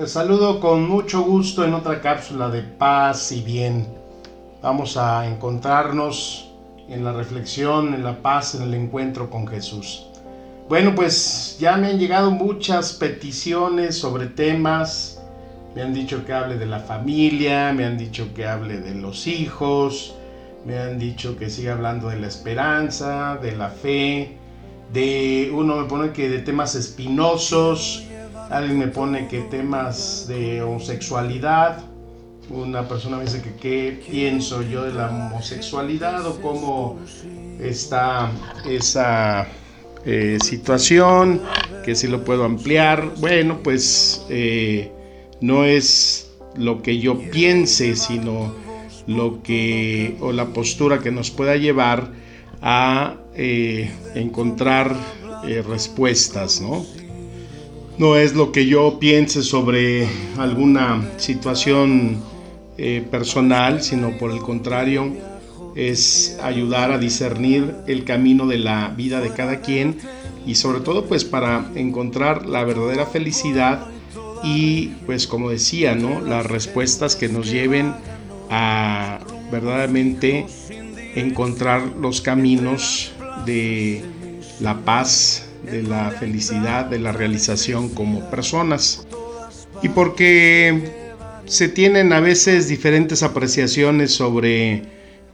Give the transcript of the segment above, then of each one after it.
Te saludo con mucho gusto en otra cápsula de paz y bien. Vamos a encontrarnos en la reflexión, en la paz, en el encuentro con Jesús. Bueno, pues ya me han llegado muchas peticiones sobre temas. Me han dicho que hable de la familia, me han dicho que hable de los hijos, me han dicho que siga hablando de la esperanza, de la fe, de uno me pone que de temas espinosos, alguien me pone que temas de homosexualidad, una persona me dice que qué pienso yo de la homosexualidad o cómo está esa eh, situación, que si lo puedo ampliar. Bueno, pues eh, no es lo que yo piense, sino lo que o la postura que nos pueda llevar a eh, encontrar respuestas, ¿no? No es lo que yo piense sobre alguna situación eh, personal, sino por el contrario, es ayudar a discernir el camino de la vida de cada quien y sobre todo pues para encontrar la verdadera felicidad y pues como decía, ¿no? Las respuestas que nos lleven a verdaderamente encontrar los caminos de la paz, de la felicidad, de la realización como personas. Y porque se tienen a veces diferentes apreciaciones sobre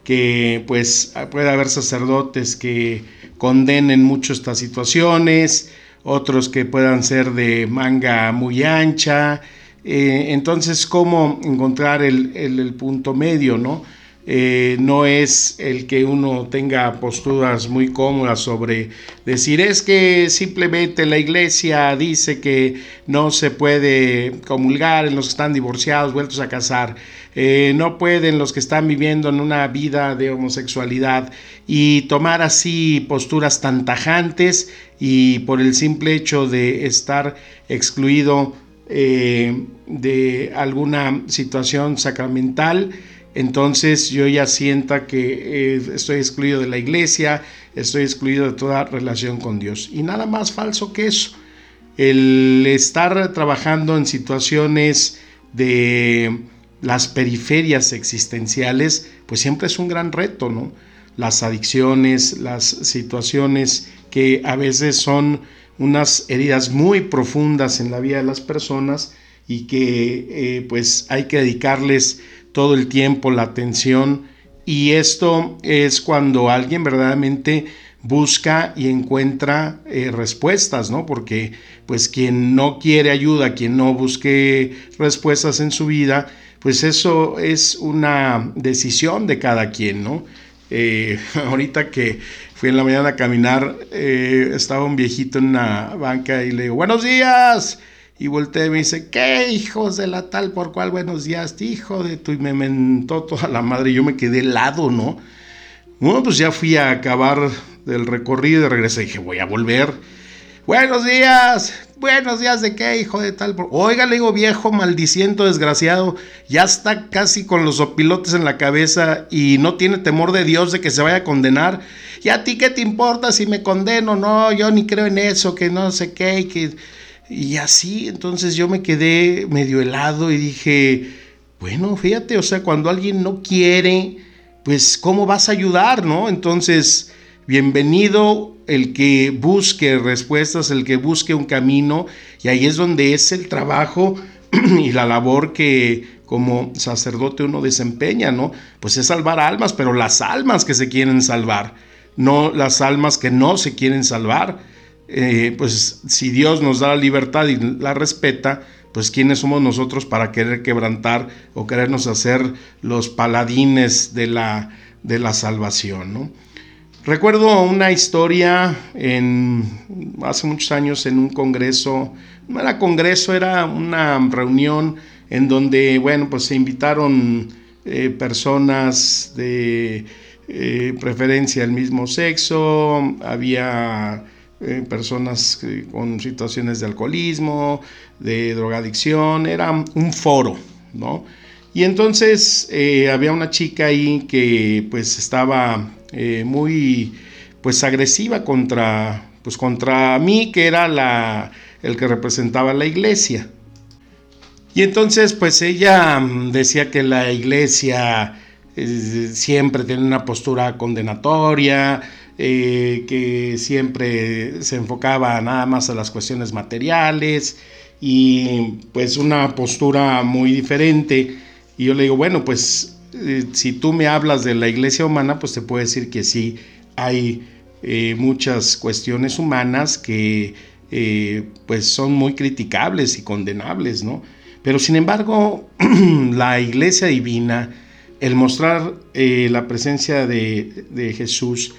que pues puede haber sacerdotes que condenen mucho estas situaciones, otros que puedan ser de manga muy ancha. Eh, entonces, ¿cómo encontrar el, el punto medio, no? Eh, no es el que uno tenga posturas muy cómodas sobre decir es que simplemente la iglesia dice que no se puede comulgar en los que están divorciados, vueltos a casar, eh, no pueden los que están viviendo en una vida de homosexualidad y tomar así posturas tan tajantes y por el simple hecho de estar excluido eh, de alguna situación sacramental, entonces yo ya sienta que eh, estoy excluido de la iglesia, estoy excluido de toda relación con Dios. Y nada más falso que eso. El estar trabajando en situaciones de las periferias existenciales, pues siempre es un gran reto, ¿no? Las adicciones, las situaciones que a veces son unas heridas muy profundas en la vida de las personas y que eh, pues hay que dedicarles todo el tiempo, la atención. Y esto es cuando alguien verdaderamente busca y encuentra eh, respuestas, ¿no? Porque pues quien no quiere ayuda, quien no busque respuestas en su vida, pues eso es una decisión de cada quien, ¿no? Eh, ahorita que fui en la mañana a caminar, eh, estaba un viejito en una banca y le digo, buenos días. Y volteé y me dice, ¿qué hijos de la tal por cual buenos días, hijo de tu? Y me mentó toda la madre y yo me quedé helado, ¿no? Bueno, pues ya fui a acabar del recorrido y regresé y dije, voy a volver. Buenos días, buenos días de qué, hijo de tal. Por... Oiga, le digo, viejo, maldiciento, desgraciado, ya está casi con los opilotes en la cabeza y no tiene temor de Dios de que se vaya a condenar. ¿Y a ti qué te importa si me condeno? No, yo ni creo en eso, que no sé qué, y que y así, entonces yo me quedé medio helado y dije, bueno, fíjate, o sea, cuando alguien no quiere, pues ¿cómo vas a ayudar, no? Entonces, bienvenido el que busque respuestas, el que busque un camino, y ahí es donde es el trabajo y la labor que como sacerdote uno desempeña, ¿no? Pues es salvar almas, pero las almas que se quieren salvar, no las almas que no se quieren salvar. Eh, pues si Dios nos da la libertad y la respeta, pues quiénes somos nosotros para querer quebrantar o querernos hacer los paladines de la, de la salvación. ¿no? Recuerdo una historia en, hace muchos años en un congreso no era congreso, era una reunión en donde, bueno, pues se invitaron eh, personas de eh, preferencia del mismo sexo, había eh, personas con situaciones de alcoholismo, de drogadicción, era un foro, ¿no? Y entonces había una chica ahí que pues estaba muy pues agresiva contra pues contra mí que era la el que representaba la iglesia. Y entonces pues ella mm, decía que la iglesia eh, siempre tiene una postura condenatoria, eh, que siempre se enfocaba nada más a las cuestiones materiales y pues una postura muy diferente. Y yo le digo, bueno, pues eh, si tú me hablas de la iglesia humana, pues te puedo decir que sí, hay muchas cuestiones humanas que pues son muy criticables y condenables, ¿no? Pero sin embargo, la iglesia divina, el mostrar eh, la presencia de, Jesús,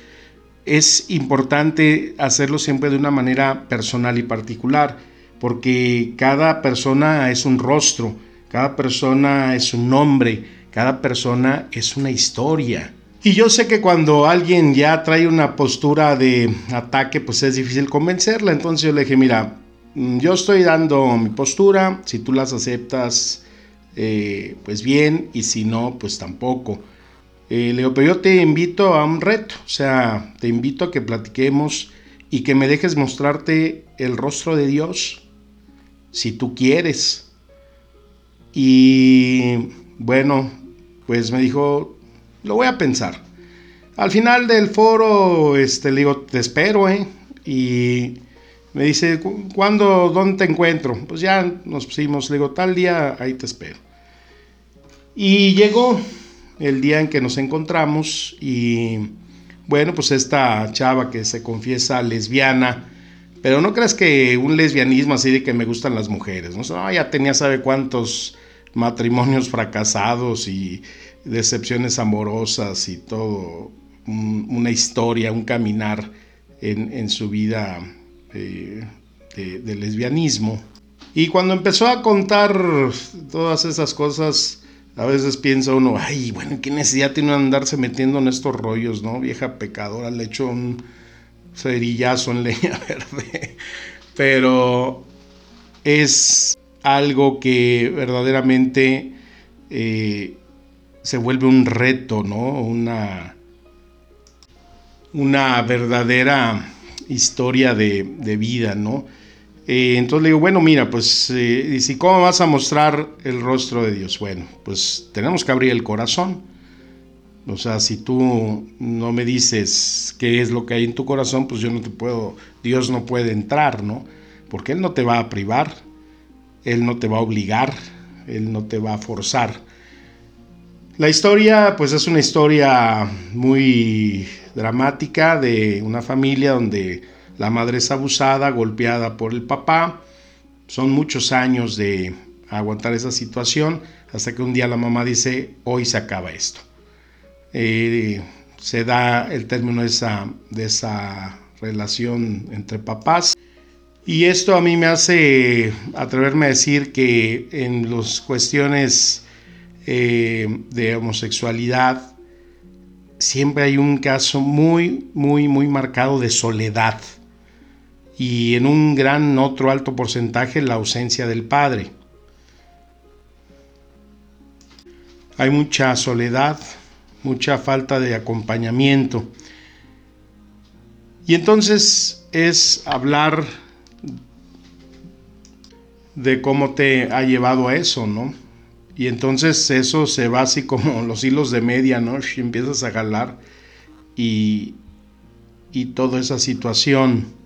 es importante hacerlo siempre de una manera personal y particular, porque cada persona es un rostro, cada persona es un nombre, cada persona es una historia. Y yo sé que cuando alguien ya trae una postura de ataque, pues es difícil convencerla. Entonces yo le dije, mira, Mm, yo estoy dando mi postura, si tú las aceptas, eh, pues bien, y si no, pues tampoco. Eh, le pero yo te invito a un reto, o sea, te invito a que platiquemos y que me dejes mostrarte el rostro de Dios, si tú quieres. Y bueno, pues me dijo, lo voy a pensar. Al final del foro, este, le digo, te espero, ¿eh? Y me dice, ¿cuándo, dónde te encuentro? Pues ya nos pusimos, le digo, tal día, ahí te espero. Y llegó el día en que nos encontramos y bueno, pues esta chava que se confiesa lesbiana, pero no creas que un lesbianismo así de que me gustan las mujeres, ¿no? ya tenía sabe cuántos matrimonios fracasados y decepciones amorosas y todo, una historia, un caminar en, en su vida de, lesbianismo. Y cuando empezó a contar todas esas cosas, a veces piensa uno, ay, bueno, ¿qué necesidad tiene andarse metiendo en estos rollos, no? Vieja pecadora, le echó un cerillazo en leña verde. Pero es algo que verdaderamente eh, se vuelve un reto, ¿no? Una, una verdadera historia de, vida, ¿no? Eh, entonces le digo, bueno, mira, pues, eh, dice, ¿cómo vas a mostrar el rostro de Dios? Bueno, pues tenemos que abrir el corazón. O sea, si tú no me dices qué es lo que hay en tu corazón, pues yo no te puedo, Dios no puede entrar, ¿no? Porque Él no te va a privar, Él no te va a obligar, Él no te va a forzar. La historia, pues es una historia muy dramática de una familia donde la madre es abusada, golpeada por el papá. Son muchos años de aguantar esa situación hasta que un día la mamá dice, hoy se acaba esto. Eh, se da el término de esa, de esa relación entre papás. Y esto a mí me hace atreverme a decir que en las cuestiones eh, de homosexualidad, siempre hay un caso muy, muy, muy marcado de soledad y en un gran otro alto porcentaje la ausencia del padre. Hay mucha soledad, mucha falta de acompañamiento. Y entonces es hablar de cómo te ha llevado a eso, ¿no? Y entonces eso se va así como los hilos de media, ¿no? Y empiezas a jalar y, y toda esa situación.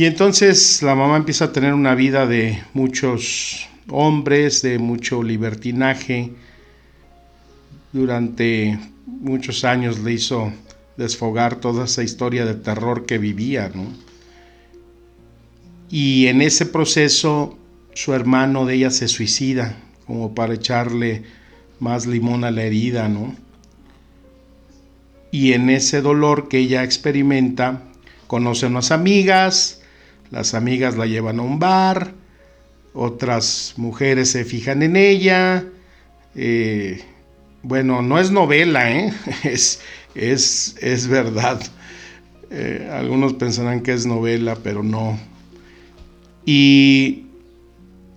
Y entonces la mamá empieza a tener una vida de muchos hombres, de mucho libertinaje. Durante muchos años le hizo desfogar toda esa historia de terror que vivía, ¿no? Y en ese proceso su hermano de ella se suicida, como para echarle más limón a la herida, ¿no? Y en ese dolor que ella experimenta, conoce unas amigas, las amigas la llevan a un bar, otras mujeres se fijan en ella. Eh, bueno, no es novela, ¿eh? es, es, es, verdad. Eh, algunos pensarán que es novela, pero no. Y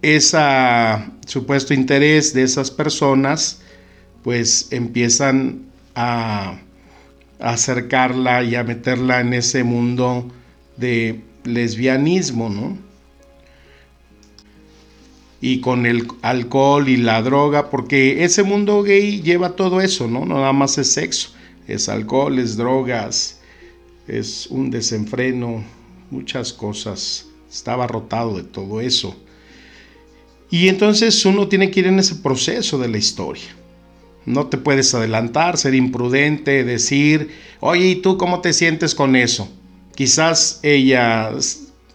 ese supuesto interés de esas personas, pues empiezan a, a acercarla y a meterla en ese mundo de lesbianismo, ¿no? y con el alcohol y la droga, porque ese mundo gay lleva todo eso, ¿no? Nada más es sexo, es alcohol, es drogas, es un desenfreno, muchas cosas. Estaba rotado de todo eso. Y entonces uno tiene que ir en ese proceso de la historia. No te puedes adelantar, ser imprudente, decir, oye, ¿y tú cómo te sientes con eso? Quizás ella,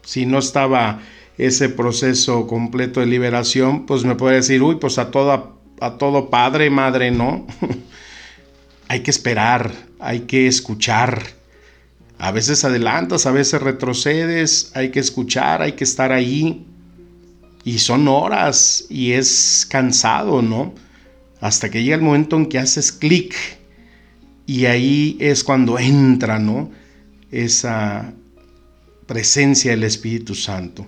si no estaba ese proceso completo de liberación, pues me puede decir, uy, pues a, toda, a todo padre, madre, no. hay que esperar, hay que escuchar. A veces adelantas, a veces retrocedes, hay que escuchar, hay que estar ahí. Y son horas y es cansado, ¿no? Hasta que llega el momento en que haces clic y ahí es cuando entra, ¿no? Esa presencia del Espíritu Santo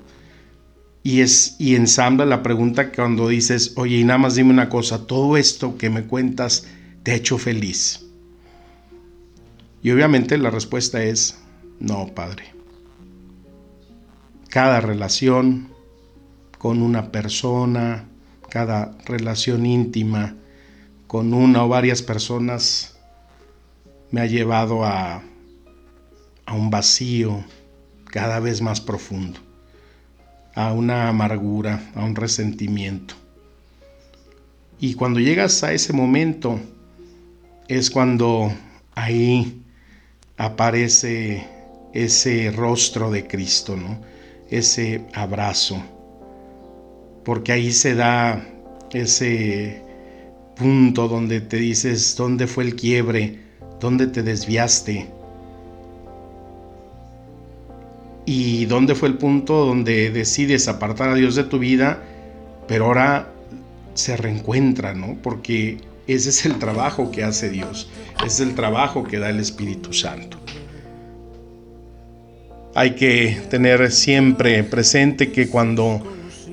y, es, y ensambla la pregunta cuando dices, oye, y nada más dime una cosa, todo esto que me cuentas te ha hecho feliz. Y obviamente la respuesta es, no, Padre. Cada relación con una persona, cada relación íntima con una o varias personas me ha llevado a, a un vacío cada vez más profundo a una amargura, a un resentimiento. Y cuando llegas a ese momento, es cuando ahí aparece ese rostro de Cristo, ¿no? Ese abrazo. Porque ahí se da ese punto donde te dices dónde fue el quiebre, dónde te desviaste, y dónde fue el punto donde decides apartar a Dios de tu vida, pero ahora se reencuentra, ¿no? Porque ese es el trabajo que hace Dios, es el trabajo que da el Espíritu Santo. Hay que tener siempre presente que cuando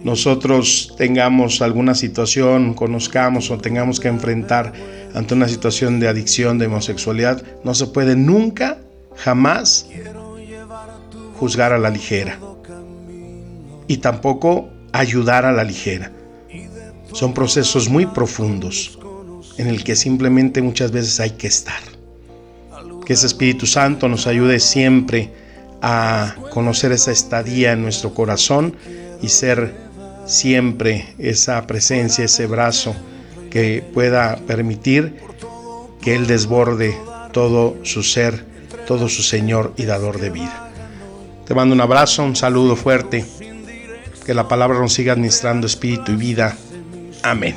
nosotros tengamos alguna situación, conozcamos o tengamos que enfrentar ante una situación de adicción, de homosexualidad, no se puede nunca, jamás juzgar a la ligera y tampoco ayudar a la ligera. Son procesos muy profundos en el que simplemente muchas veces hay que estar. Que ese Espíritu Santo nos ayude siempre a conocer esa estadía en nuestro corazón y ser siempre esa presencia, ese brazo que pueda permitir que Él desborde todo su ser, todo su Señor y dador de vida. Te mando un abrazo, un saludo fuerte. Que la palabra nos siga administrando espíritu y vida. Amén.